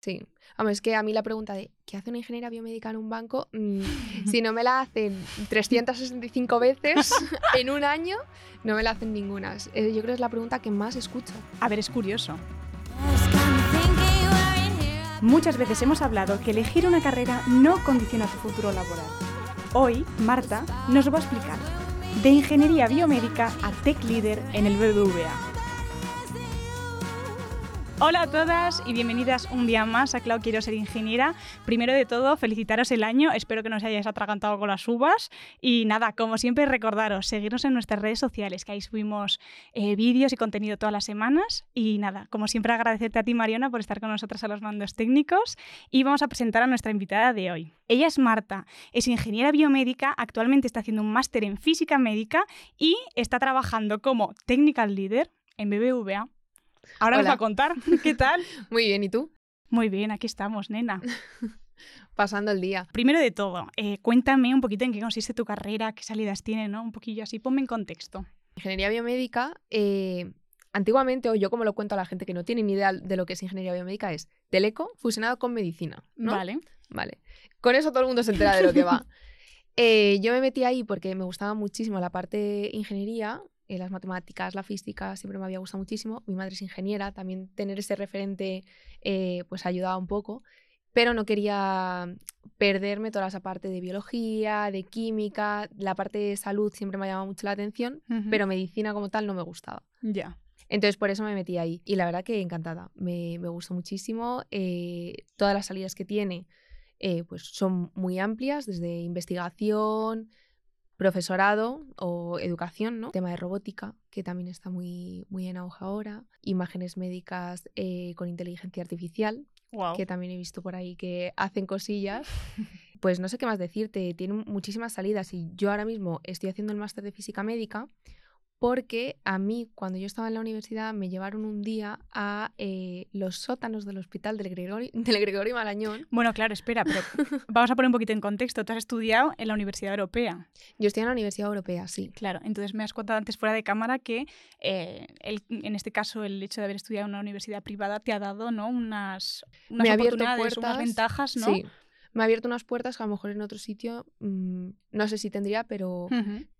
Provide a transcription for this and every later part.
Sí. Vamos, es que a mí la pregunta de ¿qué hace una ingeniera biomédica en un banco? Mm, si no me la hacen 365 veces en un año, no me la hacen ninguna. Eh, yo creo que es la pregunta que más escucho. A ver, es curioso. Muchas veces hemos hablado que elegir una carrera no condiciona tu futuro laboral. Hoy, Marta nos lo va a explicar. De ingeniería biomédica a tech leader en el BBVA. Hola a todas y bienvenidas un día más a Clau Quiero Ser Ingeniera. Primero de todo, felicitaros el año, espero que no os hayáis atragantado con las uvas. Y nada, como siempre, recordaros, seguirnos en nuestras redes sociales, que ahí subimos eh, vídeos y contenido todas las semanas. Y nada, como siempre, agradecerte a ti, Mariona, por estar con nosotras a los mandos técnicos. Y vamos a presentar a nuestra invitada de hoy. Ella es Marta, es ingeniera biomédica, actualmente está haciendo un máster en física médica y está trabajando como technical leader en BBVA. Ahora nos va a contar. ¿Qué tal? Muy bien, ¿y tú? Muy bien, aquí estamos, nena. Pasando el día. Primero de todo, eh, cuéntame un poquito en qué consiste tu carrera, qué salidas tiene, ¿no? Un poquillo así, ponme en contexto. Ingeniería biomédica, eh, antiguamente, o yo como lo cuento a la gente que no tiene ni idea de lo que es ingeniería biomédica, es teleco fusionado con medicina. Vale. Vale. Con eso todo el mundo se entera de lo que va. Eh, yo me metí ahí porque me gustaba muchísimo la parte ingeniería eh, las matemáticas, la física, siempre me había gustado muchísimo. Mi madre es ingeniera, también tener ese referente eh, pues ayudaba un poco, pero no quería perderme toda esa parte de biología, de química, la parte de salud siempre me ha llamado mucho la atención, pero medicina como tal no me gustaba. Ya. Entonces por eso me metí ahí y la verdad que encantada, me, me gustó muchísimo, eh, todas las salidas que tiene pues son muy amplias, desde investigación, profesorado o educación, ¿no? Tema de robótica, que también está muy, muy en auge ahora. Imágenes médicas eh, con inteligencia artificial, que también he visto por ahí que hacen cosillas. Pues no sé qué más decirte, tiene muchísimas salidas y yo ahora mismo estoy haciendo el máster de física médica porque a mí cuando yo estaba en la universidad me llevaron un día a eh, los sótanos del hospital del Gregorio, del Gregorio Marañón. Bueno, claro, espera, pero vamos a poner un poquito en contexto. Tú has estudiado en la Universidad Europea. Yo estoy en la Universidad Europea, sí. Claro, entonces me has contado antes fuera de cámara que eh, en este caso el hecho de haber estudiado en una universidad privada te ha dado ¿no? unas, unas me ha abierto puertas, unas ventajas, ¿no? Sí me ha abierto unas puertas que a lo mejor en otro sitio mm, no sé si tendría, pero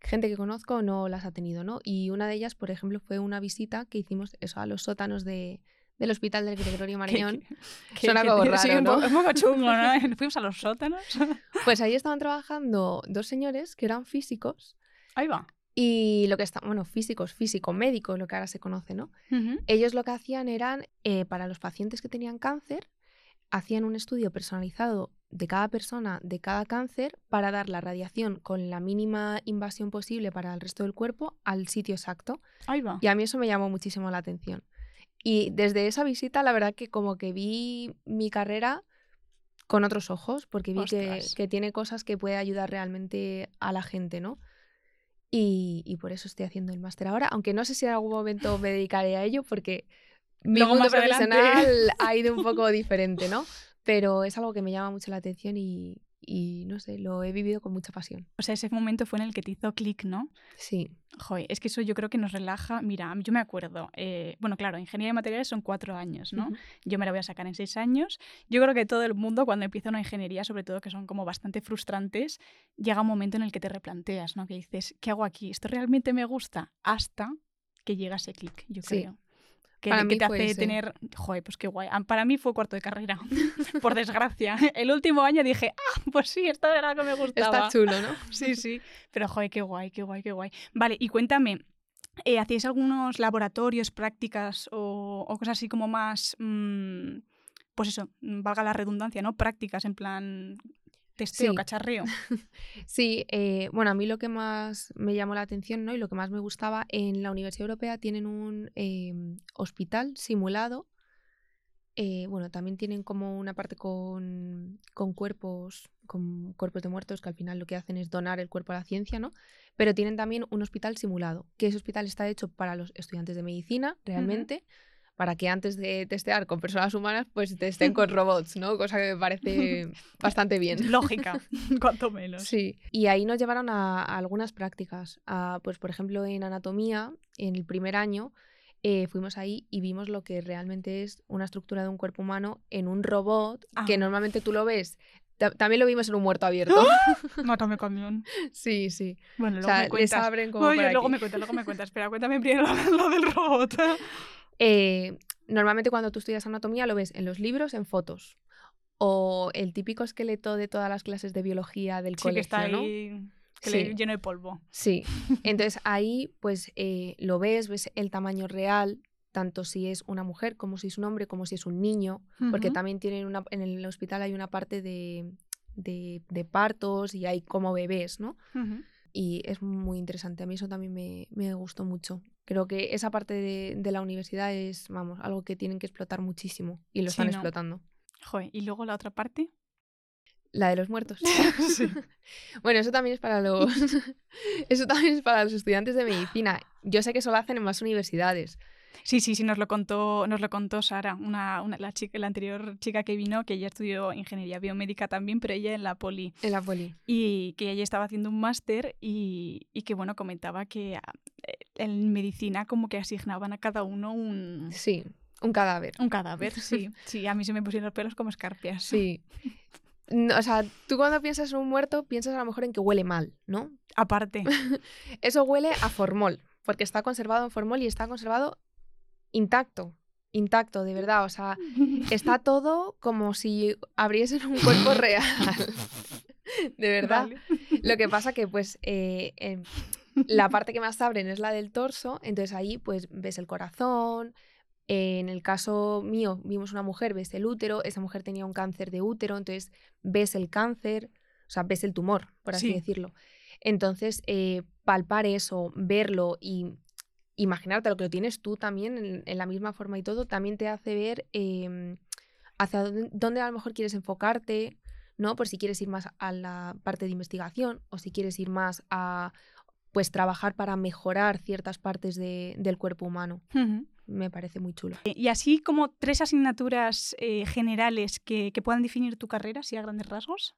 gente que conozco no las ha tenido, ¿no? Y una de ellas, por ejemplo, fue una visita que hicimos eso, a los sótanos de, del hospital del Gregorio Marañón. Suena algo raro, ¿no? Un poco chungo, ¿no? Fuimos a los sótanos. Pues ahí estaban trabajando dos señores que eran físicos. Ahí va. Y lo que está, bueno, físicos, físico, médicos, lo que ahora se conoce, ¿no? Ellos lo que hacían eran, eh, para los pacientes que tenían cáncer, hacían un estudio personalizado de cada persona, de cada cáncer, para dar la radiación con la mínima invasión posible para el resto del cuerpo al sitio exacto. Ahí va. Y a mí eso me llamó muchísimo la atención. Y desde esa visita, la verdad que como que vi mi carrera con otros ojos, porque vi que, tiene cosas que puede ayudar realmente a la gente, ¿no? Y, y por eso estoy haciendo el máster ahora, aunque no sé si en algún momento me dedicaré a ello, porque mi mundo profesional ha ido un poco diferente, ¿no? Pero es algo que me llama mucho la atención y, no sé, lo he vivido con mucha pasión. O sea, ese momento fue en el que te hizo clic, ¿no? Sí. Joder, es que eso yo creo que nos relaja. Mira, yo me acuerdo, eh, bueno, claro, ingeniería de materiales son cuatro años, ¿no? Yo me la voy a sacar en seis años. Yo creo que todo el mundo, cuando empieza una ingeniería, sobre todo que son como bastante frustrantes, llega un momento en el que te replanteas, ¿no? Que dices, ¿qué hago aquí? ¿Esto realmente me gusta? Hasta que llega ese clic, yo creo que, para te hace tener, joder, pues qué guay. Ah, para mí fue cuarto de carrera, por desgracia. El último año dije, ah, pues sí, esto era lo que me gustaba. Está chulo, ¿no? Sí, sí, pero joder, qué guay, qué guay, qué guay. Vale, y cuéntame, eh, ¿hacíais algunos laboratorios, prácticas o, cosas así como más, mm, pues eso, valga la redundancia, ¿no? Prácticas en plan testeo, cacharreo. sí, eh, bueno, a mí lo que más me llamó la atención ¿no? y lo que más me gustaba, en la Universidad Europea tienen un em, hospital simulado. Eh, bueno, también tienen como una parte con, con, cuerpos, con cuerpos de muertos, que al final lo que hacen es donar el cuerpo a la ciencia, ¿no? Pero tienen también un hospital simulado, que ese hospital está hecho para los estudiantes de medicina, realmente para que antes de testear con personas humanas, pues testen con robots, ¿no? Cosa que me parece bastante bien. Lógica, cuanto menos. Sí. Y ahí nos llevaron a, algunas prácticas. pues, por ejemplo, en anatomía, en el primer año, eh, fuimos ahí y vimos lo que realmente es una estructura de un cuerpo humano en un robot, que Ah. normalmente tú lo ves. Ta- También lo vimos en un muerto abierto. Mátame camión. sí, sí. Bueno, O luego sea, me les cuentas. abren como Oye, luego aquí. me cuentas, luego me cuentas. Espera, cuéntame primero lo del robot. Eh, normalmente cuando tú estudias anatomía lo ves en los libros, en fotos. O el típico esqueleto de todas las clases de biología del Sí, que colegio, está ¿no? que Sí. le- lleno de polvo. Sí. Entonces ahí pues eh, lo ves, ves el tamaño real, tanto si es una mujer como si es un hombre, como si es un niño, porque también tienen una, en el hospital hay una parte de, de, de partos y hay como bebés, ¿no? Y es muy interesante. A mí eso también me, me gustó mucho. Creo que esa parte de, de la universidad es, vamos, algo que tienen que explotar muchísimo y lo Sí, están ¿no? explotando. Joder, y luego la otra parte. La de los muertos. Sí. bueno, eso también es para los eso también es para los estudiantes de medicina. Yo sé que eso lo hacen en más universidades. Sí, sí, sí, nos lo contó, nos lo contó Sara, una, una- la, chica, la anterior chica que vino, que ella estudió ingeniería biomédica también, pero ella en la poli. En la poli. Y que ella estaba haciendo un máster y, y que, bueno, comentaba que ah, eh, en medicina como que asignaban a cada uno un, Sí, un cadáver. un cadáver. Sí, sí, a mí se me pusieron los pelos como escarpias. Sí. No, o sea, tú cuando piensas en un muerto, piensas a lo mejor en que huele mal, ¿no? Aparte. Eso huele a formol, porque está conservado en formol y está conservado intacto. Intacto, de verdad. O sea, está todo como si abriesen un cuerpo real. De verdad. Vale. Lo que pasa que, pues, eh, em, la parte que más abren es la del torso, entonces ahí, pues, ves el corazón. eh, en el caso mío, vimos una mujer, ves el útero, esa mujer tenía un cáncer de útero, entonces ves el cáncer, o sea, ves el tumor, por así Sí. decirlo. Entonces, eh, palpar eso, verlo y imaginarte lo que lo tienes tú también en, en la misma forma y todo, también te hace ver em, hacia dónde, dónde a lo mejor quieres enfocarte, ¿no? Por si quieres ir más a la parte de investigación o si quieres ir más a pues trabajar para mejorar ciertas partes de- del cuerpo humano. Me parece muy chulo. Y así como tres asignaturas eh, generales que, que puedan definir tu carrera, así a grandes rasgos.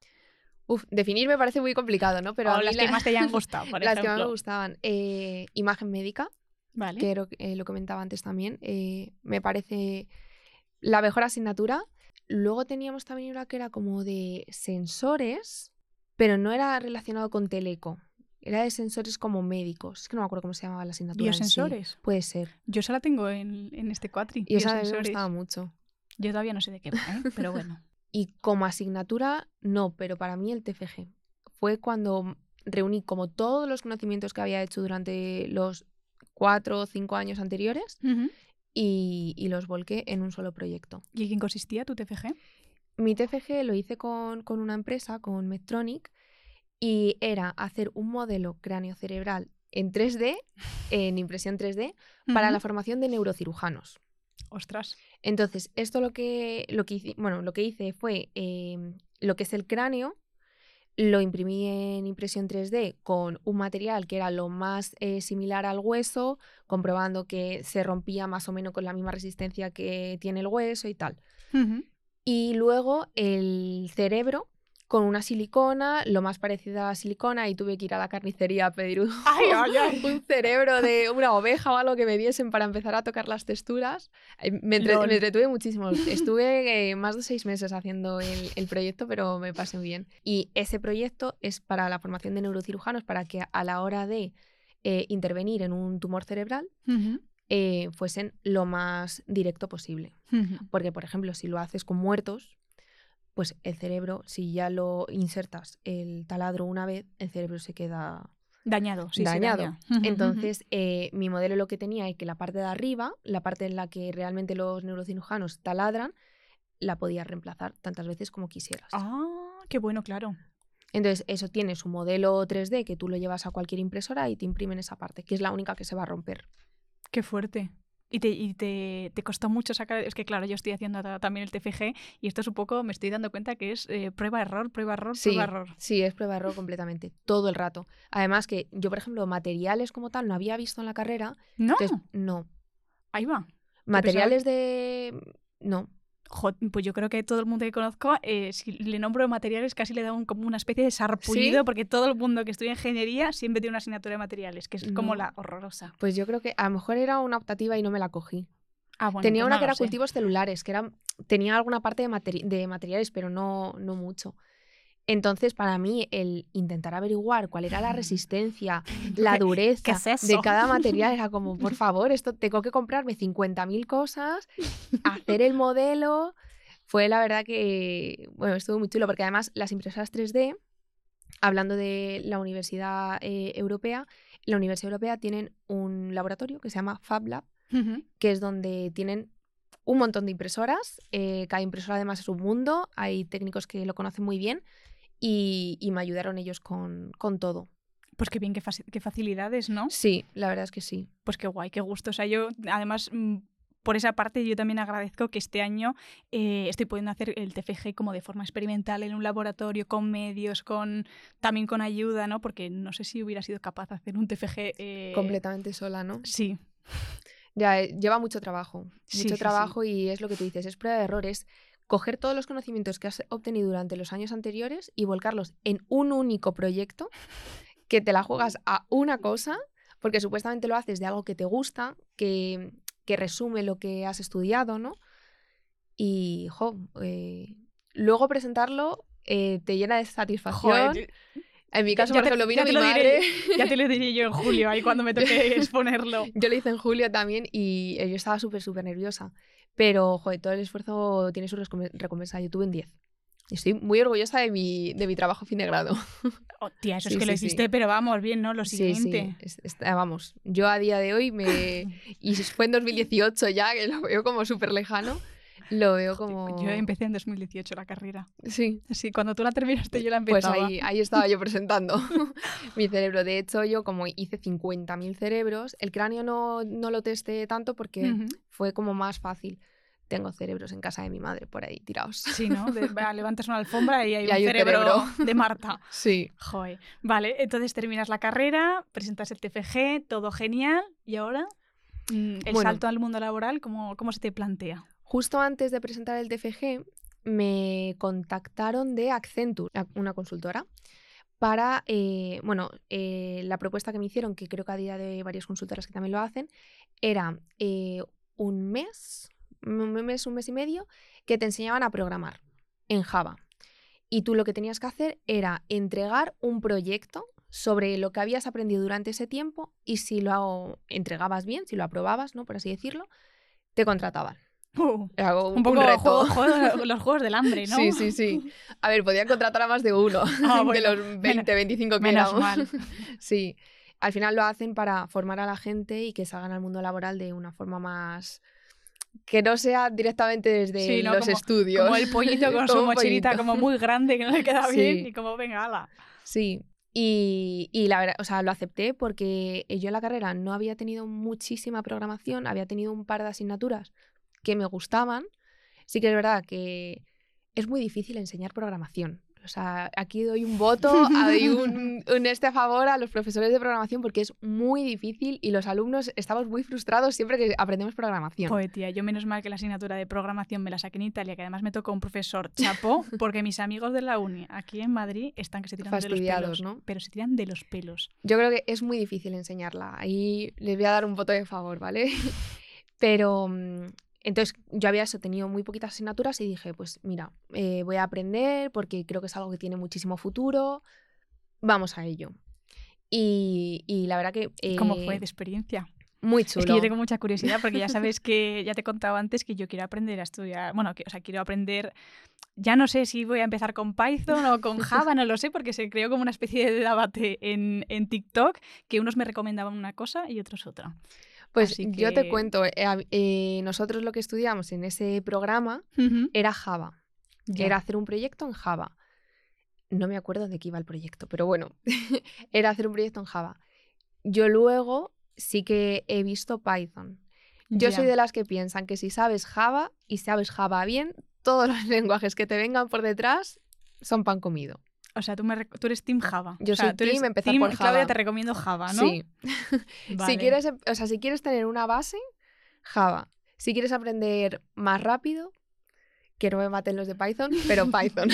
Uf, definir me parece muy complicado, ¿no? Pero o a mí las que más te hayan gustado, por las que más me gustaban. Eh, imagen médica, Vale. que era- eh, lo comentaba antes también. eh, me parece la mejor asignatura. Luego teníamos también una que era como de sensores, pero no era relacionado con teleco. Era de sensores como médicos. Es que no me acuerdo cómo se llamaba la asignatura. en sí. Biosensores. Puede ser. Yo esa la tengo en, en este cuatri. Y esa me biosensores. gustaba mucho. Yo todavía no sé de qué va, ¿eh? pero bueno. Y como asignatura, no, pero para mí el TFG fue cuando reuní como todos los conocimientos que había hecho durante los cuatro o cinco años anteriores y, y los volqué en un solo proyecto. ¿Y en quién consistía tu TFG? Mi TFG lo hice con, con una empresa, con Medtronic, y era hacer un modelo cráneo-cerebral en 3D, en impresión 3D, para la formación de neurocirujanos. Ostras. Entonces, esto lo que, lo que, hice, bueno, lo que hice fue eh, lo que es el cráneo, lo imprimí en impresión 3D con un material que era lo más eh, similar al hueso, comprobando que se rompía más o menos con la misma resistencia que tiene el hueso y tal. Y luego el cerebro con una silicona, lo más parecido a silicona, y tuve que ir a la carnicería a pedir un, Ay, ay, ay. un cerebro de una oveja o algo que me diesen para empezar a tocar las texturas. Eh, Me, entre- me entretuve muchísimo. Estuve eh, más de seis meses haciendo el, el proyecto, pero me pasé muy bien. Y ese proyecto es para la formación de neurocirujanos, para que a la hora de eh, intervenir en un tumor cerebral eh, fuesen lo más directo posible. Porque, por ejemplo, si lo haces con muertos, pues el cerebro, si ya lo insertas el taladro una vez, el cerebro se queda Dañado, sí, sí, dañado. daña. Entonces, eh, mi modelo lo que tenía es que la parte de arriba, la parte en la que realmente los neurocirujanos taladran, la podías reemplazar tantas veces como quisieras. Ah, qué bueno, claro. Entonces, eso tiene su modelo 3D que tú lo llevas a cualquier impresora y te imprimen esa parte, que es la única que se va a romper. Qué fuerte. Y, te, y te, te costó mucho sacar. Es que, claro, yo estoy haciendo ta- también el TFG y esto es un poco, me estoy dando cuenta que es eh, prueba-error, prueba-error, Sí, prueba-error. sí, es prueba-error completamente, todo el rato. Además que yo, por ejemplo, materiales como tal no había visto en la carrera, No, entonces no. ahí va. Materiales de... No, pues yo creo que todo el mundo que conozco, eh, si le nombro materiales, casi le da un, como una especie de sarpullido, porque todo el mundo que estudia ingeniería siempre tiene una asignatura de materiales, que es como la horrorosa. Pues yo creo que a lo mejor era una optativa y no me la cogí. Ah, tenía pues una que era cultivos celulares, que era, tenía alguna parte de, de materiales, pero no, no mucho. Entonces, para mí, el intentar averiguar cuál era la resistencia, la dureza de cada material era como, por favor, esto tengo que comprarme 50.000 cosas, hacer el modelo. Fue la verdad que, bueno, estuvo muy chulo porque además las impresoras 3D, hablando de la Universidad eh, Europea, la Universidad Europea tienen un laboratorio que se llama FabLab, que es donde tienen un montón de impresoras. Eh, cada impresora además es un mundo, hay técnicos que lo conocen muy bien y, me ayudaron ellos con, todo. Pues qué bien, qué, qué, facilidades, ¿no? Sí, la verdad es que sí. Pues qué guay, qué gusto. O sea, yo además... Mm, por esa parte yo también agradezco que este año eh, estoy pudiendo hacer el TFG como de forma experimental en un laboratorio con medios, con también con ayuda, ¿no? Porque no sé si hubiera sido capaz de hacer un TFG eh, completamente sola, ¿no? Sí. Ya eh, lleva mucho trabajo, mucho trabajo y es lo que tú dices, es prueba de errores coger todos los conocimientos que has obtenido durante los años anteriores y volcarlos en un único proyecto que te la juegas a una cosa, porque supuestamente lo haces de algo que te gusta, que, resume lo que has estudiado, ¿no? Y, jo, eh, luego presentarlo eh, te llena de satisfacción. En mi caso, por ejemplo, vino mi madre. ya te lo diré yo en julio, ahí cuando me toque exponerlo. yo lo hice en julio también y yo estaba súper, súper nerviosa. Pero, joder, todo el esfuerzo tiene su recompensa. Yo tuve un 10. Estoy muy orgullosa de mi, de mi trabajo fin de grado. Oh, tía, eso es que lo hiciste, pero vamos, bien, ¿no? Lo siguiente. Ah, vamos, yo a día de hoy me... y fue en 2018 ya, que lo veo como súper lejano. Lo veo como... Yo empecé en 2018 la carrera. Sí. Sí, cuando tú la terminaste yo la empecé. Pues ahí, ahí estaba yo presentando mi cerebro. De hecho, yo como hice 50.000 cerebros, el cráneo no, no lo testé tanto porque fue como más fácil. Tengo cerebros en casa de mi madre por ahí tirados. Sí, ¿no? levantas una alfombra y hay, un, cerebro de Marta. sí. Joder. Vale, entonces terminas la carrera, presentas el TFG, todo genial. ¿Y ahora? Mm, ¿El salto al mundo laboral, ¿cómo, cómo se te plantea? Justo antes de presentar el TFG, me contactaron de Accenture, una consultora, para, eh, bueno, eh, la propuesta que me hicieron, que creo que a día de varias consultoras que también lo hacen, era eh, un mes, un mes, un mes y medio, que te enseñaban a programar en Java. Y tú lo que tenías que hacer era entregar un proyecto sobre lo que habías aprendido durante ese tiempo y si lo entregabas bien, si lo aprobabas, ¿no? Por así decirlo, te contrataban. Uh, un poco los juegos del hambre, ¿no? Sí, sí, sí. A ver, podían contratar a más de uno ah, de los 20, 25 que menos Mal. sí. Al final lo hacen para formar a la gente y que salgan al mundo laboral de una forma más que no sea directamente desde los estudios. Como el pollito con su mochilita como muy grande que no le queda bien y como venga, ala. Sí. Y, y, la verdad, o sea, lo acepté porque yo en la carrera no había tenido muchísima programación, había tenido un par de asignaturas que me gustaban. Sí que es verdad que es muy difícil enseñar programación. O sea, aquí doy un voto, doy un, un, este a favor a los profesores de programación porque es muy difícil y los alumnos estamos muy frustrados siempre que aprendemos programación. Pues tía, yo menos mal que la asignatura de programación me la saqué en Italia, que además me tocó un profesor chapo, porque mis amigos de la uni aquí en Madrid están que se tiran de los pelos. ¿no? Pero se tiran de los pelos. Yo creo que es muy difícil enseñarla. Ahí les voy a dar un voto de favor, ¿vale? Pero mm, entonces yo había tenido muy poquitas asignaturas y dije, pues mira, eh, voy a aprender porque creo que es algo que tiene muchísimo futuro, vamos a ello. Y, la verdad que... ¿Cómo fue de experiencia? Muy chulo. Es que yo tengo mucha curiosidad porque ya sabes que ya te he contado antes que yo quiero aprender a estudiar, bueno, que, o sea, quiero aprender, ya no sé si voy a empezar con Python o con Java, no lo sé, porque se creó como una especie de debate en, en TikTok que unos me recomendaban una cosa y otros otra. Pues yo te cuento, eh, eh, nosotros lo que estudiamos en ese programa era Java, era hacer un proyecto en Java. No me acuerdo de qué iba el proyecto, pero bueno, era hacer un proyecto en Java. Yo luego sí que he visto Python. Yo soy de las que piensan que si sabes Java y sabes Java bien, todos los lenguajes que te vengan por detrás son pan comido. O sea, tú, me, tú eres Team Java. Yo soy tú Team empezar por Java. Claudia, te recomiendo Java, ¿no? Sí. si, quieres, o sea, si quieres tener una base, Java. Si quieres aprender más rápido, que no me maten los de Python, pero Python.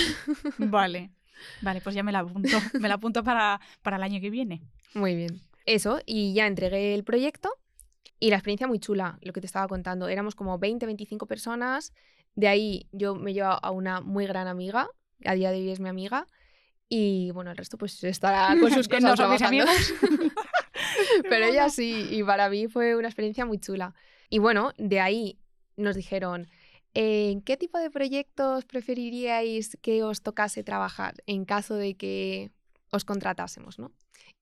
vale. Vale, pues ya me la apunto. Me la apunto para, para el año que viene. Muy bien. Eso, y ya entregué el proyecto y la experiencia muy chula, lo que te estaba contando. Éramos como 20, 25 personas. De ahí yo me llevo a una muy gran amiga, a día de hoy es mi amiga. Y bueno, el resto pues estará con sus cosas. no amigos. Pero ella sí, y para mí fue una experiencia muy chula. Y bueno, de ahí nos dijeron, ¿en qué tipo de proyectos preferiríais que os tocase trabajar en caso de que os contratásemos, ¿no?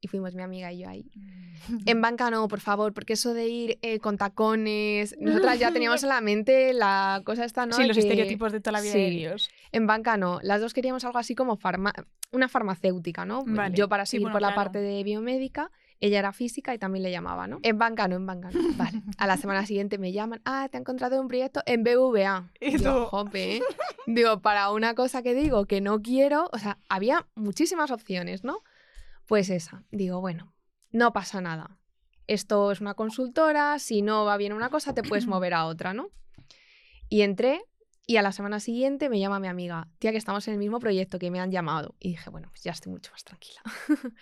Y fuimos mi amiga y yo ahí. Mm. En banca no, por favor, porque eso de ir eh, con tacones, nosotras ya teníamos en la mente la cosa esta, ¿no? Sí, los que- estereotipos de toda la vida de sí. En banca no, las dos queríamos algo así como farma- una farmacéutica, ¿no? Vale. Yo para Sí, seguir bueno, por la claro. parte de biomédica, ella era física y también le llamaba, ¿no? En banca no, en banca no. Vale. A la semana siguiente me llaman, ah, te han contratado un proyecto en BVA. Y Digo, jope, ¿eh? Digo, para una cosa que digo que no quiero, o sea, había muchísimas opciones, ¿no? Pues esa. Digo, bueno, no pasa nada. Esto es una consultora, si no va bien una cosa, te puedes mover a otra, ¿no? Y entré y a la semana siguiente me llama mi amiga, tía, que estamos en el mismo proyecto que me han llamado. Y dije, bueno, pues ya estoy mucho más tranquila.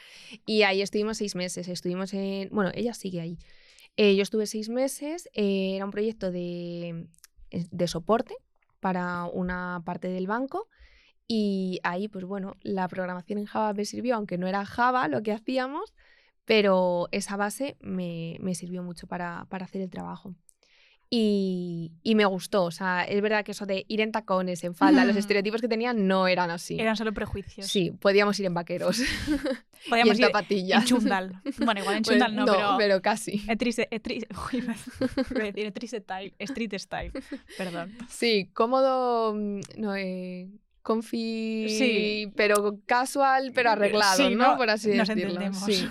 y ahí estuvimos seis meses, estuvimos en, bueno, ella sigue ahí. Eh, yo estuve seis meses, eh, era un proyecto de, de soporte para una parte del banco. Y ahí, pues bueno, la programación en Java me sirvió, aunque no era Java lo que hacíamos, pero esa base me, me sirvió mucho para, para hacer el trabajo. Y, y me gustó, o sea, es verdad que eso de ir en tacones, en falda, los estereotipos que tenían no eran así. Eran solo prejuicios. Sí, podíamos ir en vaqueros y Podíamos en ir zapatillas. en chundal. Bueno, igual en Pues chundal no, pero... casi. En en Uy, a decir en triste style, street style, perdón. Sí, cómodo, mm, no, eh, comfy, Sí. pero casual, pero arreglado, Sí, ¿no? Por así Nos decirlo. entendemos. Sí.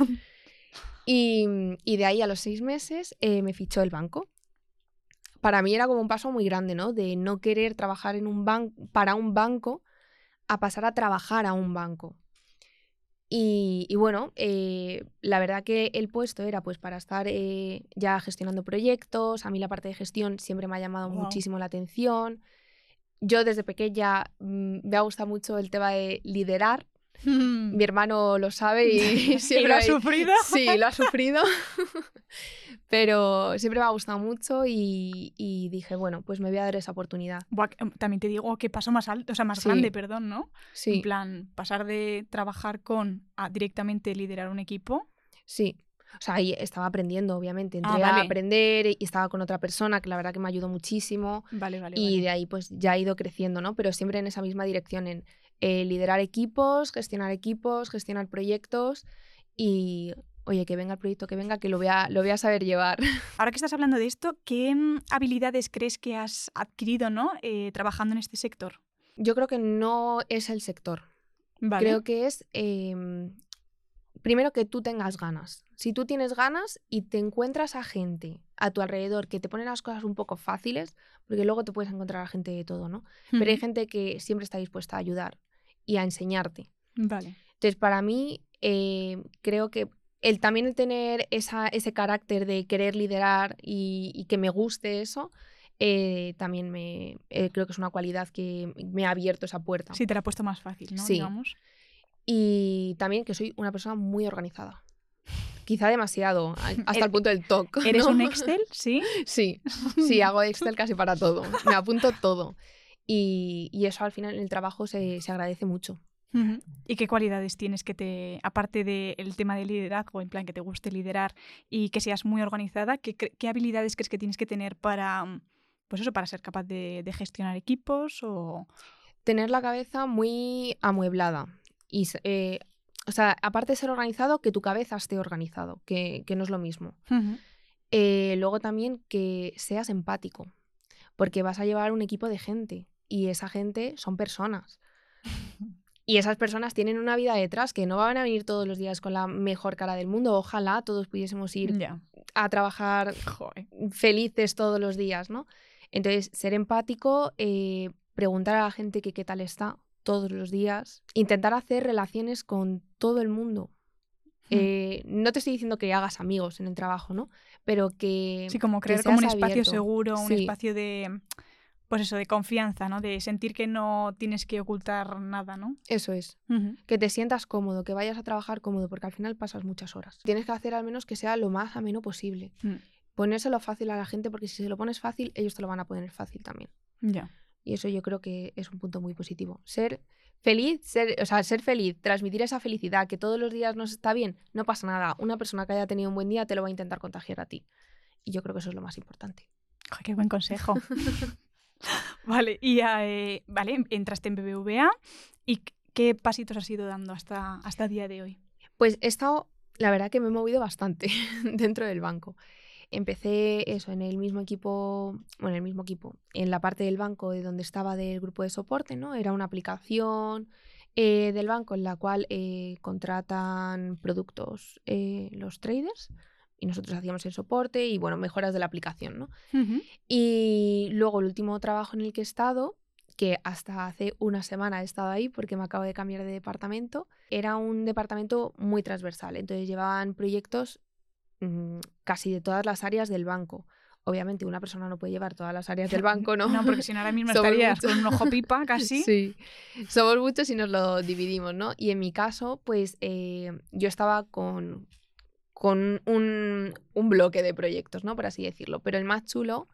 Y, y de ahí a los seis meses eh, me fichó el banco. Para mí era como un paso muy grande, ¿no? De no querer trabajar en un ban- para un banco a pasar a trabajar a un banco. Y, y bueno, eh, la verdad que el puesto era pues para estar eh, ya gestionando proyectos. A mí la parte de gestión siempre me ha llamado muchísimo la atención. Yo desde pequeña mm, me ha gustado mucho el tema de liderar. Mi hermano lo sabe y ¿Y siempre lo has sufrido? Sí, lo ha sufrido. Pero siempre me ha gustado mucho y, y dije, bueno, pues me voy a dar esa oportunidad. Buah, em, también te digo que paso más alto, o sea, más Sí. grande, perdón, ¿no? En Sí, plan, pasar de trabajar con a directamente liderar un equipo. sí. O sea, ahí estaba aprendiendo, obviamente. Ah, Entré a vale. aprender y estaba con otra persona que la verdad que me ayudó muchísimo. Vale, vale, y vale. de ahí pues ya ha ido creciendo, ¿no? Pero siempre en esa misma dirección, en eh, liderar equipos, gestionar equipos, gestionar proyectos y, oye, que venga el proyecto, que venga, que lo voy a, lo voy a saber llevar. Ahora que estás hablando de esto, ¿qué mm, habilidades crees que has adquirido, ¿no? Eh, trabajando en este sector. Yo creo que no es el sector. Vale. Creo que es, em, primero, que tú tengas ganas. Si tú tienes ganas y te encuentras a gente a tu alrededor que te pone las cosas un poco fáciles, porque luego te puedes encontrar a gente de todo, ¿no? Pero hay gente que siempre está dispuesta a ayudar y a enseñarte. Vale. Entonces, para mí, eh, creo que el también el tener esa, ese carácter de querer liderar y, y que me guste eso, eh, también me eh, creo que es una cualidad que me ha abierto esa puerta. Sí, te la ha puesto más fácil, ¿no? Sí. Digamos. Y también que soy una persona muy organizada. Quizá demasiado, hasta ¿Eres- el punto del TOC. ¿Eres ¿no? un Excel? Sí. Sí, sí, hago Excel casi para todo. Me apunto todo. Y, y eso al final en el trabajo se, se agradece mucho. ¿Y qué cualidades tienes que te, aparte del tema de liderazgo, en plan que te guste liderar y que seas muy organizada, qué, qué habilidades crees que tienes que tener para, mm, pues eso, para ser capaz de, de gestionar equipos o... tener la cabeza muy amueblada. Y, eh, o sea, aparte de ser organizado, que tu cabeza esté organizado, que, que no es lo mismo. Eh, luego también que seas empático, porque vas a llevar un equipo de gente y esa gente son personas. Y esas personas tienen una vida detrás que no van a venir todos los días con la mejor cara del mundo. Ojalá todos pudiésemos ir a trabajar Joder. felices todos los días, ¿no? Entonces, ser empático, eh, preguntar a la gente que qué tal está todos los días, intentar hacer relaciones con todo el mundo. Eh, no te estoy diciendo que hagas amigos en el trabajo, ¿no? Pero que... Sí, como crear como un espacio seguro, un Sí. espacio de... pues eso, de confianza, ¿no? De sentir que no tienes que ocultar nada, ¿no? Eso es. Que te sientas cómodo, que vayas a trabajar cómodo, porque al final pasas muchas horas. Tienes que hacer al menos que sea lo más ameno posible. Mm. Ponérselo fácil a la gente, porque si se lo pones fácil, ellos te lo van a poner fácil también. Ya. Y eso yo creo que es un punto muy positivo. Ser feliz, ser, o sea, ser feliz, transmitir esa felicidad, que todos los días nos está bien, no pasa nada. Una persona que haya tenido un buen día te lo va a intentar contagiar a ti. Y yo creo que eso es lo más importante. qué buen consejo. vale, y eh, vale, entraste en BBVA y ¿qué pasitos has ido dando hasta, hasta el día de hoy? Pues he estado, la verdad que me he movido bastante dentro del banco. Empecé eso en el mismo equipo, bueno, el mismo equipo, en la parte del banco de donde estaba del grupo de soporte, ¿no? Era una aplicación eh, del banco en la cual eh, contratan productos los traders y nosotros hacíamos el soporte y, bueno, mejoras de la aplicación, ¿no? Y luego el último trabajo en el que he estado, que hasta hace una semana he estado ahí porque me acabo de cambiar de departamento, era un departamento muy transversal, entonces llevaban proyectos mm, casi de todas las áreas del banco. Obviamente una persona no puede llevar todas las áreas del banco, ¿no? No, porque si no ahora mismo estarías con un ojo pipa casi. Sí, somos muchos y nos lo dividimos, ¿no? Y en mi caso, pues eh, yo estaba con, con un, bloque de proyectos, ¿no? Por así decirlo. Pero el más chulo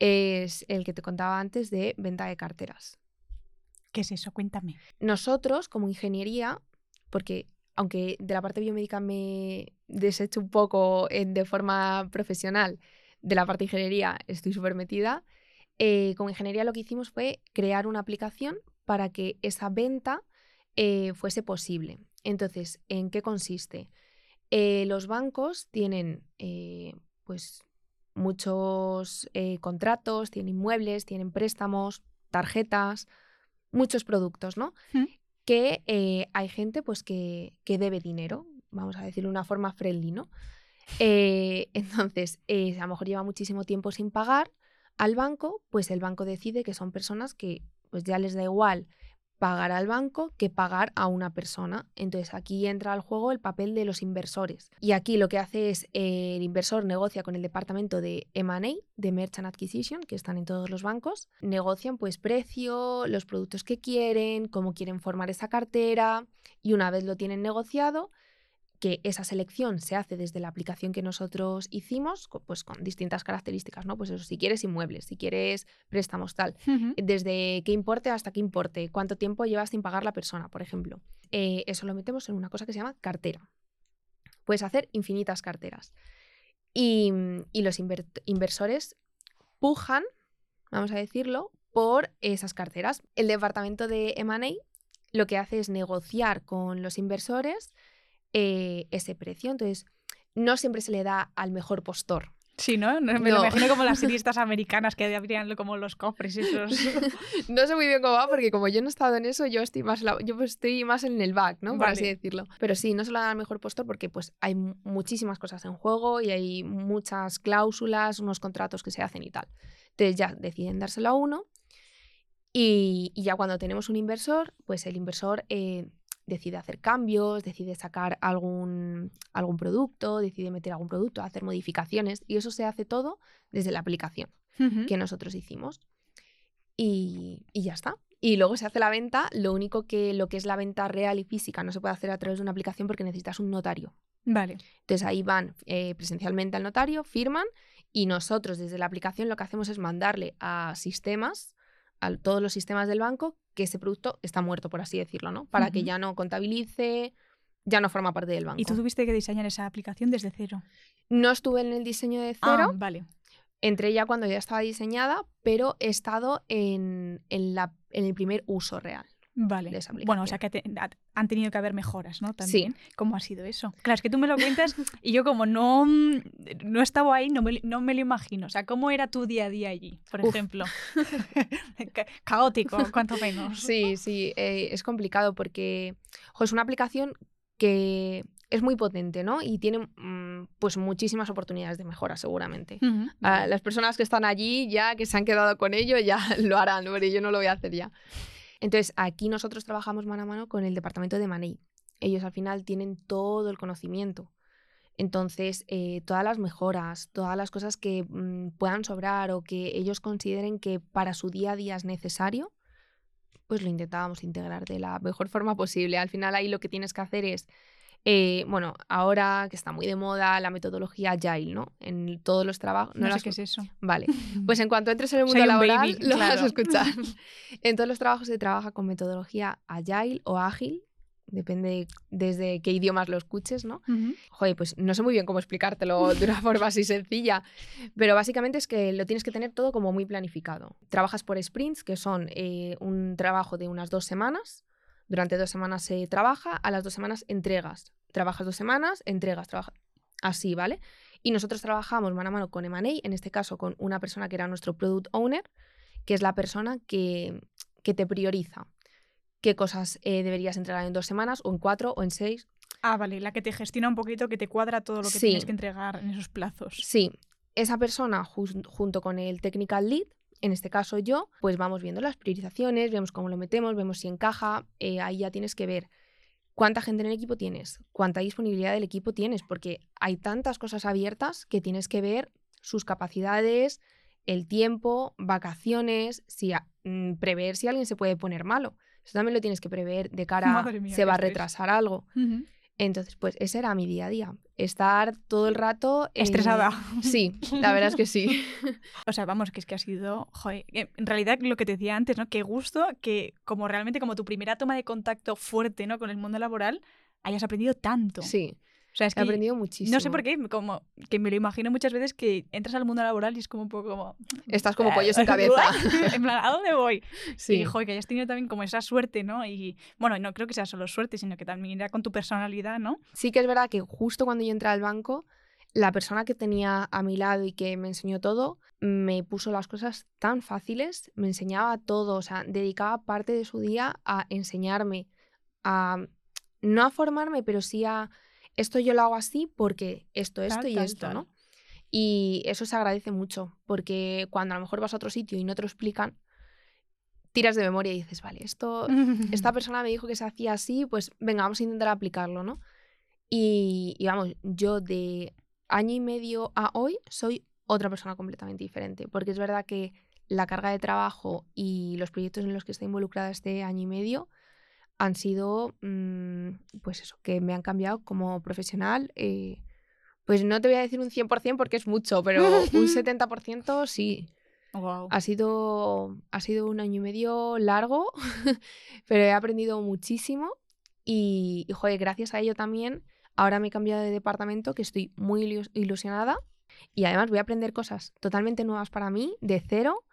es el que te contaba antes de venta de carteras. ¿Qué es eso? Cuéntame. Nosotros, como ingeniería, porque aunque de la parte biomédica me desecho un poco de forma profesional, de la parte de ingeniería estoy súper metida, eh, como ingeniería lo que hicimos fue crear una aplicación para que esa venta eh, fuese posible. Entonces, ¿en qué consiste? Eh, los bancos tienen eh, pues muchos eh, contratos, tienen inmuebles, tienen préstamos, tarjetas, muchos productos, ¿no? Que hay gente pues que, que, debe dinero, vamos a decirlo de una forma friendly, ¿no? entonces, a lo mejor lleva muchísimo tiempo sin pagar al banco, pues el banco decide que son personas que pues ya les da igual pagar al banco que pagar a una persona. Entonces aquí entra al juego el papel de los inversores. Y aquí lo que hace es eh, el inversor negocia con el departamento de M&A, de Merchant Acquisition, que están en todos los bancos. Negocian pues precio, los productos que quieren, cómo quieren formar esa cartera y una vez lo tienen negociado, que esa selección se hace desde la aplicación que nosotros hicimos, pues con distintas características, ¿no? Pues eso, si quieres inmuebles, si quieres préstamos, tal. Desde qué importe hasta qué importe, cuánto tiempo llevas sin pagar la persona, por ejemplo. Eh, eso lo metemos en una cosa que se llama cartera. Puedes hacer infinitas carteras. Y, los inversores pujan, vamos a decirlo, por esas carteras. El departamento de M&A lo que hace es negociar con los inversores eh, ese precio. Entonces, no siempre se le da al mejor postor. Sí, ¿no? Me lo imagino como las series americanas que abrían como los cofres y esos. no sé muy bien cómo va, porque como yo no he estado en eso, yo estoy más, yo estoy más en el back, ¿no? Por así decirlo. Pero sí, no se le da al mejor postor porque pues hay muchísimas cosas en juego y hay muchas cláusulas, unos contratos que se hacen y tal. Entonces ya deciden dárselo a uno y, ya cuando tenemos un inversor, pues el inversor eh, decide hacer cambios, decide sacar algún, algún producto, decide meter algún producto, hacer modificaciones y eso se hace todo desde la aplicación que nosotros hicimos. Y, ya está. Y luego se hace la venta, lo único que lo que es la venta real y física no se puede hacer a través de una aplicación porque necesitas un notario. Vale. Entonces ahí van eh, presencialmente al notario, firman y nosotros desde la aplicación lo que hacemos es mandarle a sistemas a todos los sistemas del banco que ese producto está muerto, por así decirlo, ¿no? Para que ya no contabilice, ya no forma parte del banco. ¿Y tú tuviste que diseñar esa aplicación desde cero? No estuve en el diseño de cero. Ah, vale. Entré ya cuando ya estaba diseñada, pero he estado en, en, la, en el primer uso real. Vale. bueno, o sea que han tenido que haber mejoras, ¿no? También. Sí. ¿Cómo ha sido eso? Claro, es que tú me lo cuentas y yo como no, no estaba ahí, no me, no me lo imagino. O sea, ¿cómo era tu día a día allí, por ejemplo? Caótico, cuanto menos. Sí, sí, eh, es complicado porque es una aplicación que es muy potente, ¿no? Y tiene mm, pues muchísimas oportunidades de mejora, seguramente. las personas que están allí, ya que se han quedado con ello, ya lo harán, pero yo no lo voy a hacer ya. Entonces, aquí nosotros trabajamos mano a mano con el departamento de Manei. Ellos al final tienen todo el conocimiento. Entonces, eh, todas las mejoras, todas las cosas que mm, puedan sobrar o que ellos consideren que para su día a día es necesario, pues lo intentábamos integrar de la mejor forma posible. Al final ahí lo que tienes que hacer es, eh, bueno, ahora que está muy de moda la metodología Agile, ¿no? En todos los trabajos... No, sé qué es eso. Vale, pues en cuanto entres en el mundo laboral lo vas a escuchar. en todos los trabajos se trabaja con metodología Agile o Ágil, depende desde qué idiomas lo escuches, ¿no? Joder, pues no sé muy bien cómo explicártelo de una forma así sencilla, pero básicamente es que lo tienes que tener todo como muy planificado. Trabajas por sprints, que son eh, un trabajo de unas dos semanas. Durante dos semanas se trabaja, a las dos semanas entregas. Trabajas dos semanas, entregas, trabajas. Así, ¿vale? Y nosotros trabajamos mano a mano con M&A, en este caso con una persona que era nuestro product owner, que es la persona que, que te prioriza qué cosas eh, deberías entregar en dos semanas, o en cuatro, o en seis. Ah, vale, la que te gestiona un poquito, que te cuadra todo lo que tienes que entregar en esos plazos. Sí, esa persona junto con el technical lead, en este caso yo, pues vamos viendo las priorizaciones, vemos cómo lo metemos, vemos si encaja, eh, ahí ya tienes que ver cuánta gente en el equipo tienes, cuánta disponibilidad del equipo tienes, porque hay tantas cosas abiertas que tienes que ver sus capacidades, el tiempo, vacaciones, si mm, prever si alguien se puede poner malo. Eso también lo tienes que prever de cara a se va a retrasar algo. Entonces, pues ese era mi día a día. Estar todo el rato... Estresada. Sí, la verdad es que sí. o sea, vamos, que es que ha sido... Joder, en realidad lo que te decía antes, ¿no? Qué gusto que como realmente como tu primera toma de contacto fuerte, ¿no? Con el mundo laboral, hayas aprendido tanto. Sí. O sea, es que he aprendido muchísimo. No sé por qué, como que me lo imagino muchas veces que entras al mundo laboral y es como un poco como... Estás como pollo sin cabeza. en plan, ¿a dónde voy? Sí. Y, joder, que hayas tenido también como esa suerte, ¿no? Y, bueno, no creo que sea solo suerte, sino que también era con tu personalidad, ¿no? Sí que es verdad que justo cuando yo entré al banco, la persona que tenía a mi lado y que me enseñó todo, me puso las cosas tan fáciles, me enseñaba todo, o sea, dedicaba parte de su día a enseñarme, a... No a formarme, pero sí a esto yo lo hago así porque esto, esto y esto, ¿no? Y eso se agradece mucho, porque cuando a lo mejor vas a otro sitio y no te lo explican, tiras de memoria y dices, vale, esto, esta persona me dijo que se hacía así, pues venga, vamos a intentar aplicarlo, ¿no? Y, y, vamos, yo de año y medio a hoy soy otra persona completamente diferente, porque es verdad que la carga de trabajo y los proyectos en los que estoy involucrada este año y medio han sido, mm, pues eso, que me han cambiado como profesional. Eh, pues no te voy a decir un 100% porque es mucho, pero un 70% sí. Ha, sido, ha sido un año y medio largo, pero he aprendido muchísimo y, y, joder, gracias a ello también, ahora me he cambiado de departamento que estoy muy ilusionada y además voy a aprender cosas totalmente nuevas para mí, de cero,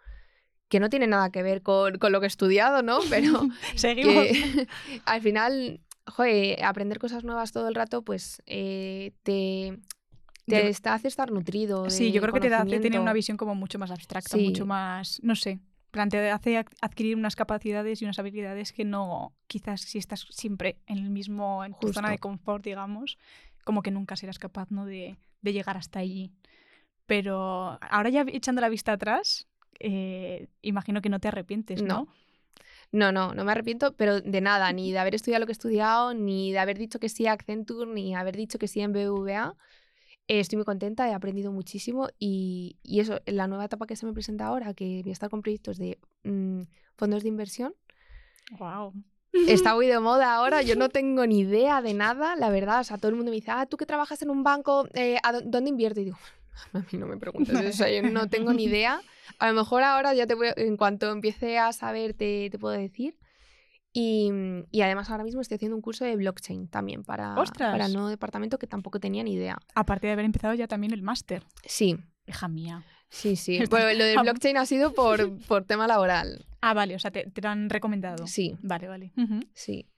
que no tiene nada que ver con, lo que he estudiado, ¿no? Pero Seguimos. al final, joder, aprender cosas nuevas todo el rato, pues eh, te, te hace estar nutrido. sí, yo creo que te hace tener una visión como mucho más abstracta, mucho más, no sé, te hace adquirir unas capacidades y unas habilidades que no, quizás si estás siempre en el mismo, en tu zona de confort, digamos, como que nunca serás capaz ¿no? de, de llegar hasta allí. Pero ahora ya echando la vista atrás, eh, imagino que no te arrepientes, ¿no? ¿no? No, no, me arrepiento, pero de nada, ni de haber estudiado lo que he estudiado, ni de haber dicho que sí a Accenture, ni haber dicho que sí en BBVA. Eh, estoy muy contenta, he aprendido muchísimo y, y, eso, la nueva etapa que se me presenta ahora, que voy a estar con proyectos de mm, fondos de inversión. ¡Wow! Está muy de moda ahora, yo no tengo ni idea de nada, la verdad. O sea, todo el mundo me dice, ah, tú que trabajas en un banco, eh, dónde inviertes? Y digo, a mí no me preguntes eso, yo no tengo ni idea. A lo mejor ahora ya te voy, en cuanto empiece a saber te, puedo decir. Y, y, además ahora mismo estoy haciendo un curso de blockchain también para, para el nuevo departamento que tampoco tenía ni idea. Aparte de haber empezado ya también el máster. Sí. Hija mía. Sí, sí. Bueno, lo del blockchain ha sido por, por tema laboral. Ah, vale, o sea, te, te lo han recomendado. Sí. Vale, vale. Sí.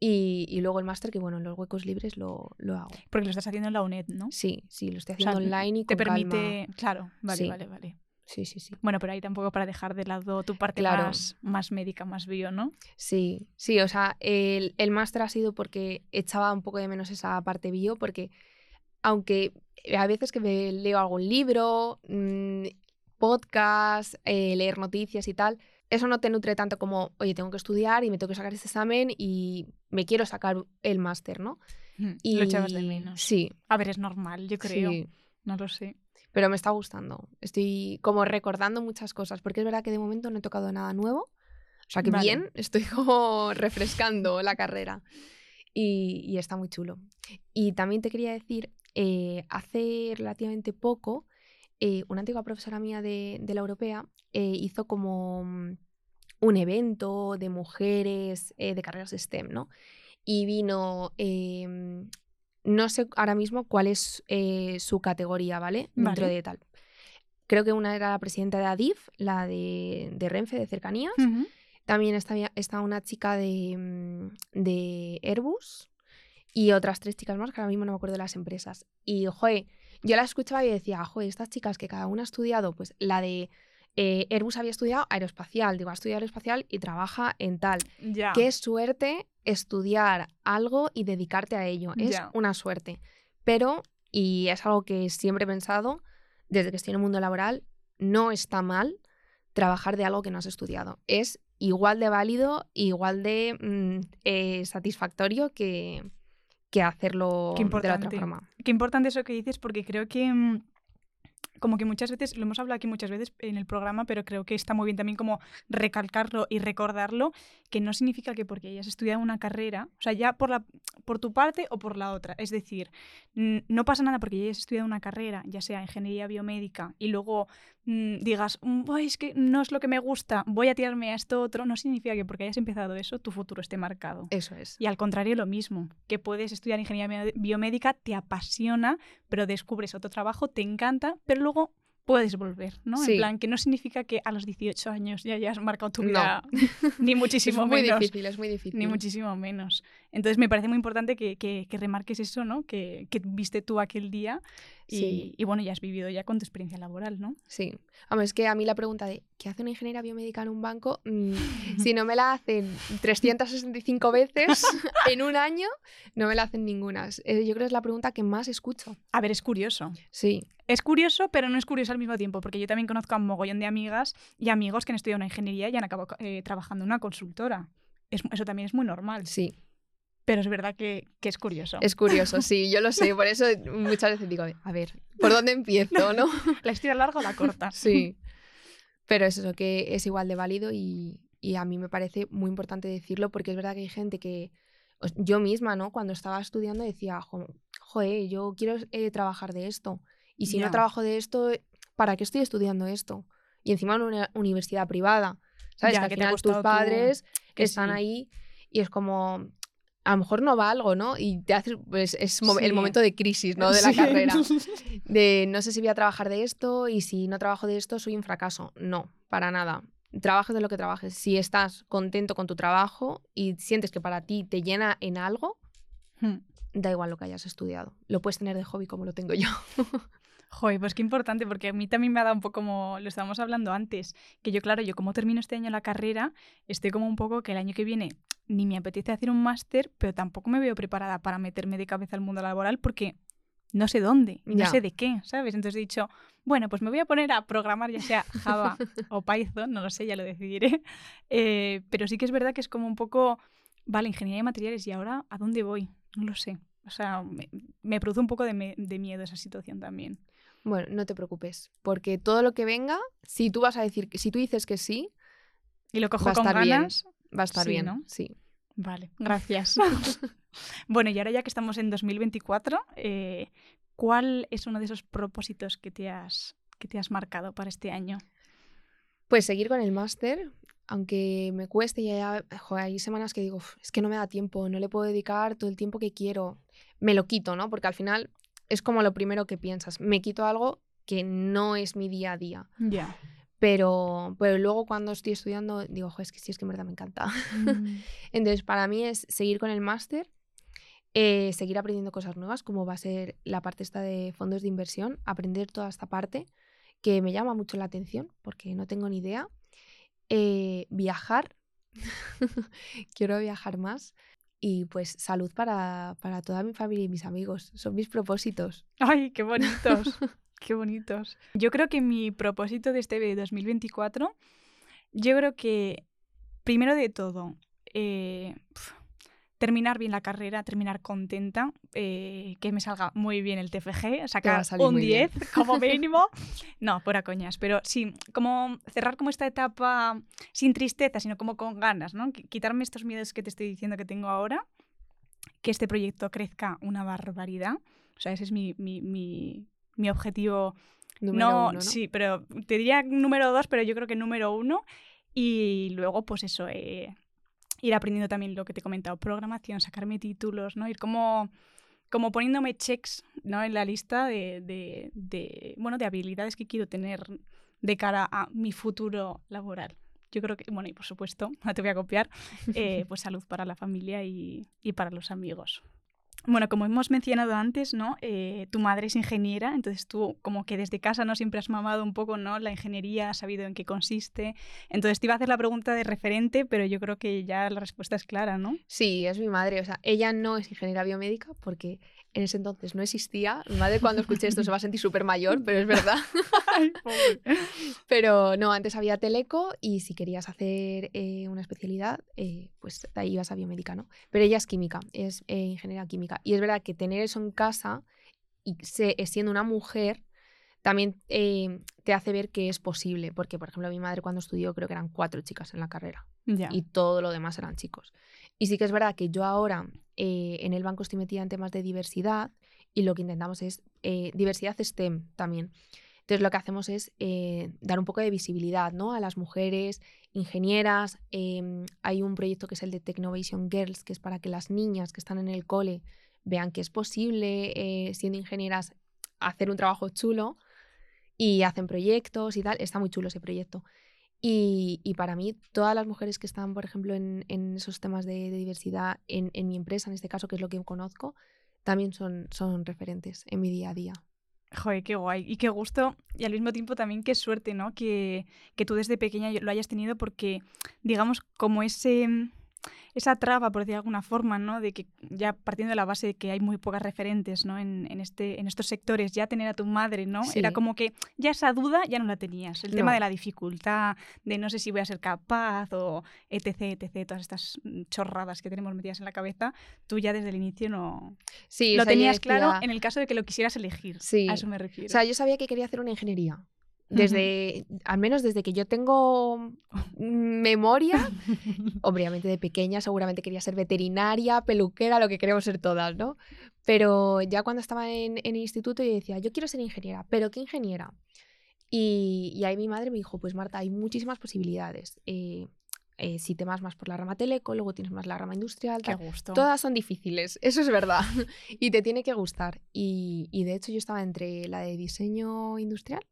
Y, y, luego el máster, que bueno, en los huecos libres lo, lo, hago. Porque lo estás haciendo en la UNED, ¿no? Sí, sí, lo estoy haciendo online y con Te permite. Claro, vale, vale, vale. Sí, sí, sí. Bueno, pero ahí tampoco para dejar de lado tu parte más, más médica, más bio, ¿no? Sí, sí, o sea, el, el máster ha sido porque echaba un poco de menos esa parte bio, porque aunque a veces que me leo algún libro, mmm, podcast, eh, leer noticias y tal, eso no te nutre tanto como, oye, tengo que estudiar y me tengo que sacar este examen y me quiero sacar el máster, ¿no? Y... Lo echabas de menos. Sí. A ver, es normal, yo creo. No lo sé. Pero me está gustando. Estoy como recordando muchas cosas, porque es verdad que de momento no he tocado nada nuevo. O sea que bien, estoy como refrescando la carrera. Y, está muy chulo. Y también te quería decir, eh, hace relativamente poco, eh, una antigua profesora mía de, la europea eh, hizo como mm, un evento de mujeres de carreras STEM, ¿no? Y vino, em, no sé ahora mismo cuál es su categoría, ¿vale? Dentro de tal. Creo que una era la presidenta de ADIF, la de, Renfe, de cercanías. También está, una chica de, mm, de, Airbus y otras tres chicas más, que ahora mismo no me acuerdo de las empresas. Y, joder, yo la escuchaba y decía, joder, estas chicas que cada una ha estudiado, pues la de eh, Airbus había estudiado aeroespacial, digo, ha estudiado aeroespacial y trabaja en tal. Qué suerte estudiar algo y dedicarte a ello. Es una suerte. Pero, y es algo que siempre he pensado, desde que estoy en el mundo laboral, no está mal trabajar de algo que no has estudiado. Es igual de válido, igual de mm, eh, satisfactorio que, que hacerlo de otra forma. Qué importante eso que dices, porque creo que mm, como que muchas veces, lo hemos hablado aquí muchas veces en el programa, pero creo que está muy bien también como recalcarlo y recordarlo, que no significa que porque hayas estudiado una carrera, o sea, ya por, la, por tu parte o por la otra, es decir, no pasa nada porque hayas estudiado una carrera, ya sea ingeniería biomédica, y luego mm, digas, mm, es que no es lo que me gusta, voy a tirarme a esto otro, no significa que porque hayas empezado eso, tu futuro esté marcado. Eso es. Y al contrario, lo mismo, que puedes estudiar ingeniería biomédica, te apasiona, pero descubres otro trabajo, te encanta, pero luego puedes volver, ¿no? En plan, que no significa que a los 18 años ya hayas marcado tu vida, ni muchísimo menos. Es muy difícil, es muy difícil. Ni muchísimo menos. Entonces me parece muy importante que, que, remarques eso, ¿no? Que, que, viste tú aquel día y, y, bueno, ya has vivido ya con tu experiencia laboral, ¿no? Sí. Vamos, es que a mí la pregunta de ¿qué hace una ingeniera biomédica en un banco? Mm, si no me la hacen 365 veces en un año, no me la hacen ninguna. Eh, yo creo que es la pregunta que más escucho. A ver, es curioso. Sí. Es curioso, pero no es curioso al mismo tiempo, porque yo también conozco a un mogollón de amigas y amigos que han estudiado una ingeniería y han acabado eh, trabajando en una consultora. eso también es muy normal. Sí. Pero es verdad que, es curioso. Es curioso, sí, yo lo sé. Por eso muchas veces digo, a ver, ¿por dónde empiezo? ¿no? ¿La historia larga o la corta? Sí. Pero es eso, que es igual de válido y, a mí me parece muy importante decirlo porque es verdad que hay gente que, yo misma, ¿no? Cuando estaba estudiando decía, joder, yo quiero eh, trabajar de esto. Y si no trabajo de esto, ¿para qué estoy estudiando esto? Y encima en una universidad privada. ¿Sabes? que al final tus padres que están ahí y es como, a lo mejor no va algo, ¿no? Y te haces, pues es el momento de crisis, ¿no? De la carrera. De no sé si voy a trabajar de esto y si no trabajo de esto soy un fracaso. No, para nada. Trabajes de lo que trabajes. Si estás contento con tu trabajo y sientes que para ti te llena en algo, hmm. da igual lo que hayas estudiado. Lo puedes tener de hobby como lo tengo yo. Joder, pues qué importante, porque a mí también me ha dado un poco como lo estábamos hablando antes, que yo, claro, yo como termino este año la carrera, estoy como un poco que el año que viene ni me apetece hacer un máster, pero tampoco me veo preparada para meterme de cabeza al mundo laboral porque no sé dónde, no sé de qué, ¿sabes? Entonces he dicho, bueno, pues me voy a poner a programar ya sea Java o Python, no lo sé, ya lo decidiré. Eh, pero sí que es verdad que es como un poco, vale, ingeniería de materiales y ahora, ¿a dónde voy? No lo sé. O sea, me, produce un poco de, de miedo esa situación también. Bueno, no te preocupes, porque todo lo que venga, si tú vas a decir, si tú dices que sí, y lo cojo va a estar Bien, va a estar bien, ¿no? Sí. Vale, gracias. bueno, y ahora ya que estamos en 2024, eh, ¿cuál es uno de esos propósitos que te has, que te has marcado para este año? Pues seguir con el máster, aunque me cueste y hay semanas que digo, es que no me da tiempo, no le puedo dedicar todo el tiempo que quiero. Me lo quito, ¿no? Porque al final es como lo primero que piensas. Me quito algo que no es mi día a día. Ya. Pero, pero luego cuando estoy estudiando digo, es que sí, es que en verdad me encanta. Mm. Entonces, para mí es seguir con el máster, eh, seguir aprendiendo cosas nuevas, como va a ser la parte esta de fondos de inversión, aprender toda esta parte que me llama mucho la atención porque no tengo ni idea. Eh, viajar, quiero viajar más, y pues salud para, para toda mi familia y mis amigos. Son mis propósitos. ¡Ay, qué bonitos! ¡Qué bonitos! Yo creo que mi propósito de este 2024 Yo creo que, primero de todo, eh, terminar bien la carrera, terminar contenta, eh, que me salga muy bien el TFG, sacar un 10 como mínimo. no, por coñas, pero sí, como cerrar como esta etapa sin tristeza, sino como con ganas, ¿no? Quitarme estos miedos que te estoy diciendo que tengo ahora, que este proyecto crezca una barbaridad. O sea, ese es mi, mi, mi, objetivo. Número no, uno, sí, pero te diría número dos, pero yo creo que número uno. Y luego, pues eso, eh, ir aprendiendo también lo que te he comentado, programación, sacarme títulos, ¿no? Ir como, como poniéndome checks ¿no? en la lista de, de, de, bueno, de habilidades que quiero tener de cara a mi futuro laboral. Yo creo que, bueno, y por supuesto, no te voy a copiar, eh, pues salud para la familia y, y para los amigos. Bueno, como hemos mencionado antes, ¿no? Eh, tu madre es ingeniera, entonces tú como que desde casa no siempre has mamado un poco, ¿no? La ingeniería, has sabido en qué consiste. Entonces te iba a hacer la pregunta de referente, pero yo creo que ya la respuesta es clara, ¿no? Sí, es mi madre. O sea, ella no es ingeniera biomédica porque en ese entonces no existía. Mi madre cuando escuche esto se va a sentir súper mayor, pero es verdad. pero no, antes había teleco y si querías hacer eh, una especialidad, eh, pues ahí ibas a biomédica, ¿no? Pero ella es química, es eh, ingeniera química. Y es verdad que tener eso en casa y siendo una mujer también te hace ver que es posible, porque por ejemplo mi madre cuando estudió creo que eran cuatro chicas en la carrera y todo lo demás eran chicos. Y sí que es verdad que yo ahora eh, en el banco estoy metida en temas de diversidad y lo que intentamos es eh, diversidad STEM también. Entonces lo que hacemos es eh, dar un poco de visibilidad ¿no? a las mujeres ingenieras. Em, hay un proyecto que es el de Technovation Girls, que es para que las niñas que están en el cole vean que es posible, siendo ingenieras, hacer un trabajo chulo y hacen proyectos y tal. Está muy chulo ese proyecto. Y, para mí, todas las mujeres que están, por ejemplo, en, esos temas de, diversidad en, mi empresa, en este caso, que es lo que conozco, también son, son referentes en mi día a día. Joder, qué guay. Y qué gusto. Y al mismo tiempo también qué suerte, ¿no? Que, que tú desde pequeña lo hayas tenido porque, digamos, como ese esa traba, por decir de alguna forma, ¿no? De que ya partiendo de la base de que hay muy pocas referentes, ¿no? En, este, en estos sectores, ya tener a tu madre, ¿no? Era como que ya esa duda ya no la tenías. El tema de la dificultad, de no sé si voy a ser capaz o etc, etc, todas estas chorradas que tenemos metidas en la cabeza, tú ya desde el inicio no... Sí, lo tenías claro en el caso de que lo quisieras elegir. Sí. A eso me refiero. O sea, yo sabía que quería hacer una ingeniería. Desde, al menos desde que yo tengo memoria, obviamente de pequeña seguramente quería ser veterinaria, peluquera, lo que queremos ser todas, ¿no? Pero ya cuando estaba en, el instituto yo decía, yo quiero ser ingeniera, pero ¿qué ingeniera? Y, ahí mi madre me dijo, pues Marta, hay muchísimas posibilidades. Eh, eh, si te vas más por la rama teleco, luego tienes más la rama industrial. Qué gusto. Todas son difíciles, eso es verdad. y te tiene que gustar. Y, de hecho yo estaba entre la de diseño industrial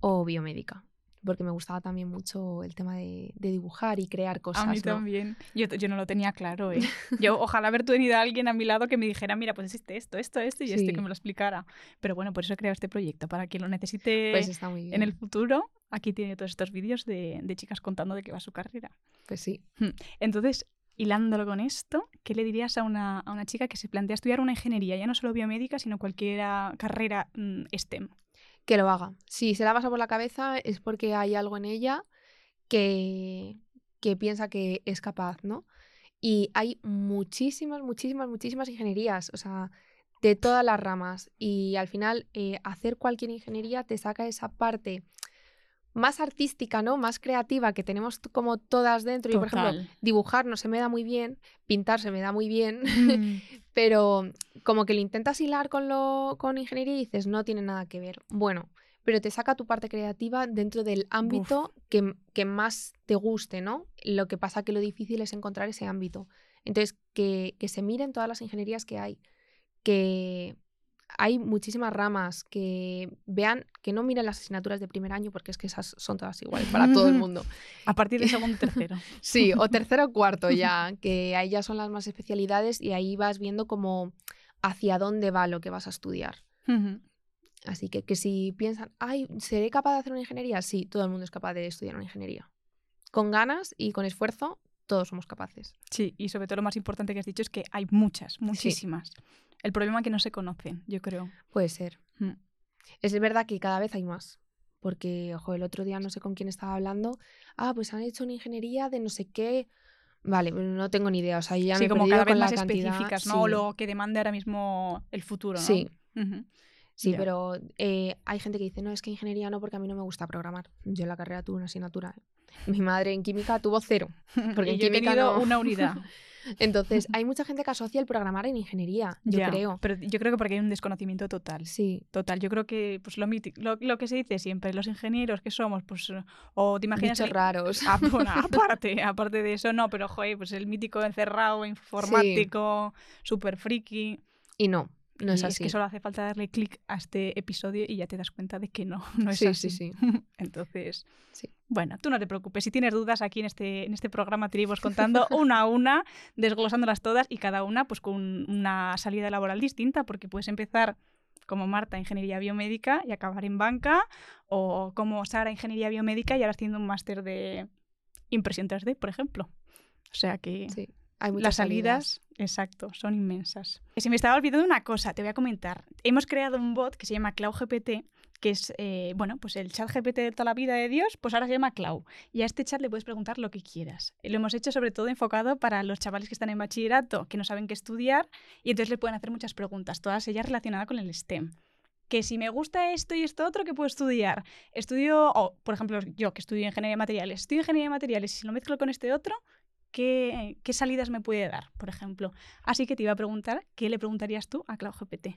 o biomédica porque me gustaba también mucho el tema de, dibujar y crear cosas. A mí también. Yo, yo, no lo tenía claro. ¿eh? Yo ojalá haber tenido a alguien a mi lado que me dijera, mira, pues existe esto, esto, esto y este que me lo explicara. Pero bueno, por eso he creado este proyecto, para quien lo necesite pues en el futuro. Aquí tiene todos estos vídeos de, de, chicas contando de qué va su carrera. Pues sí. Hmm. Entonces, hilándolo con esto, ¿qué le dirías a una, a una chica que se plantea estudiar una ingeniería, ya no solo biomédica, sino cualquier carrera mm, STEM? Que lo haga. Si se la pasa por la cabeza es porque hay algo en ella que, que piensa que es capaz, ¿no? Y hay muchísimas, muchísimas, muchísimas ingenierías, o sea, de todas las ramas. Y al final, eh, hacer cualquier ingeniería te saca esa parte más artística, ¿no? Más creativa que tenemos como todas dentro. Y por ejemplo, dibujar no se me da muy bien, pintar se me da muy bien, mm. pero como que lo intentas hilar con lo con ingeniería y dices, no tiene nada que ver. Bueno, pero te saca tu parte creativa dentro del ámbito que, que, más te guste, ¿no? Lo que pasa que lo difícil es encontrar ese ámbito. Entonces, que, que se miren todas las ingenierías que hay, que hay muchísimas ramas que vean, que no miren las asignaturas de primer año porque es que esas son todas iguales para todo el mundo. A partir de segundo tercero. sí, o tercero o cuarto ya, que ahí ya son las más especialidades y ahí vas viendo como hacia dónde va lo que vas a estudiar. Así que, que si piensan, ay, ¿seré capaz de hacer una ingeniería? Sí, todo el mundo es capaz de estudiar una ingeniería. Con ganas y con esfuerzo, todos somos capaces. Sí, y sobre todo lo más importante que has dicho es que hay muchas, muchísimas. El problema es que no se conocen, yo creo. Puede ser. Mm. Es verdad que cada vez hay más, porque, ojo, el otro día no sé con quién estaba hablando, ah, pues han hecho una ingeniería de no sé qué. Vale, no tengo ni idea, o sea, ya sí, me he como cada vez con más la cantidad. específicas, ¿no? O lo que demande ahora mismo el futuro, ¿no? Sí. Ujú. Sí, pero eh, hay gente que dice, no, es que ingeniería no, porque a mí no me gusta programar. Yo en la carrera tuve una asignatura. Mi madre en química tuvo cero. Porque Y en yo he química tenido no. una unidad. Entonces, hay mucha gente que asocia el programar en ingeniería, yo creo. Pero yo creo que porque hay un desconocimiento total. Sí, Total, yo creo que pues lo, lo, lo que se dice siempre, los ingenieros que somos, pues, o te imaginas... bichos raros. Ah, bueno, aparte, aparte de eso, no, pero joder, pues el mítico encerrado informático, súper friki. Y no, no es Y así. que solo hace falta darle clic a este episodio y ya te das cuenta de que no, no es sí, así. sí, sí, Entonces, sí. bueno, tú no te preocupes. Si tienes dudas aquí en este, en este programa te iremos contando una a una, desglosándolas todas y cada una pues con una salida laboral distinta, porque puedes empezar como Marta, ingeniería biomédica y acabar en banca, o como Sara, ingeniería biomédica y ahora haciendo un máster de impresión 3D, por ejemplo. O sea que sí. Hay muchas las salidas, exacto, son inmensas. Y se me estaba olvidando una cosa, te voy a comentar. Hemos creado un bot que se llama CloudGPT, que es, eh, bueno, pues el chat GPT de toda la vida de Dios, pues ahora se llama Cloud. Y a este chat le puedes preguntar lo que quieras. Lo hemos hecho sobre todo enfocado para los chavales que están en bachillerato, que no saben qué estudiar, y entonces le pueden hacer muchas preguntas, todas ellas relacionadas con el STEM. Que si me gusta esto y esto otro, ¿qué puedo estudiar? Estudio, o por ejemplo, yo que estudio ingeniería de materiales, estudio ingeniería de materiales y si lo mezclo con este otro, ¿qué, salidas me puede dar, por ejemplo? Así que te iba a preguntar, ¿qué le preguntarías tú a CloudGPT?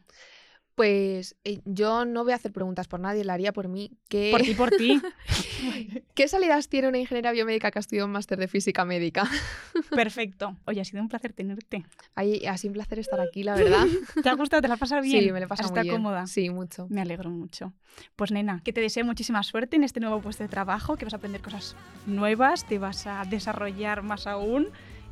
Pues eh, yo no voy a hacer preguntas por nadie, la haría por mí. ¿Qué, Por ti, por ti. ¿Qué salidas tiene una ingeniera biomédica que ha estudiado un máster de física médica? Perfecto. Oye, ha sido un placer tenerte. Ay, ha sido un placer estar aquí, la verdad. ¿Te ha gustado? ¿Te la has pasado bien? Sí, me lo he pasado ¿Has muy bien. cómoda? Sí, mucho. Me alegro mucho. Pues nena, que te deseo muchísima suerte en este nuevo puesto de trabajo, que vas a aprender cosas nuevas, te vas a desarrollar más aún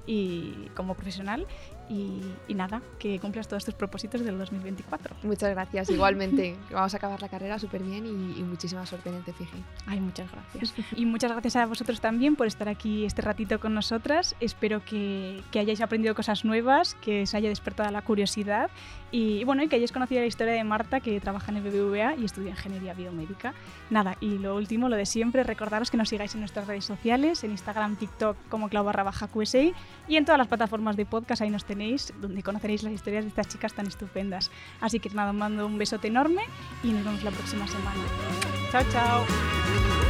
y como profesional y, y nada, que cumplas todos tus propósitos del 2024. Muchas gracias. Igualmente, vamos a acabar la carrera súper bien y, y muchísima suerte en el TFG. Ay, muchas gracias. Y muchas gracias a vosotros también por estar aquí este ratito con nosotras. Espero que, que hayáis aprendido cosas nuevas, que os haya despertado la curiosidad y, bueno, y que hayáis conocido la historia de Marta, que trabaja en el BBVA y estudia ingeniería biomédica. Nada, y lo último, lo de siempre, recordaros que nos sigáis en nuestras redes sociales, en Instagram, TikTok como clau barra baja QSI y en todas las plataformas de podcast, ahí nos tenéis, donde conoceréis las historias de estas chicas tan estupendas. Así que nada, os mando un besote enorme y nos vemos la próxima semana. Chao, chao.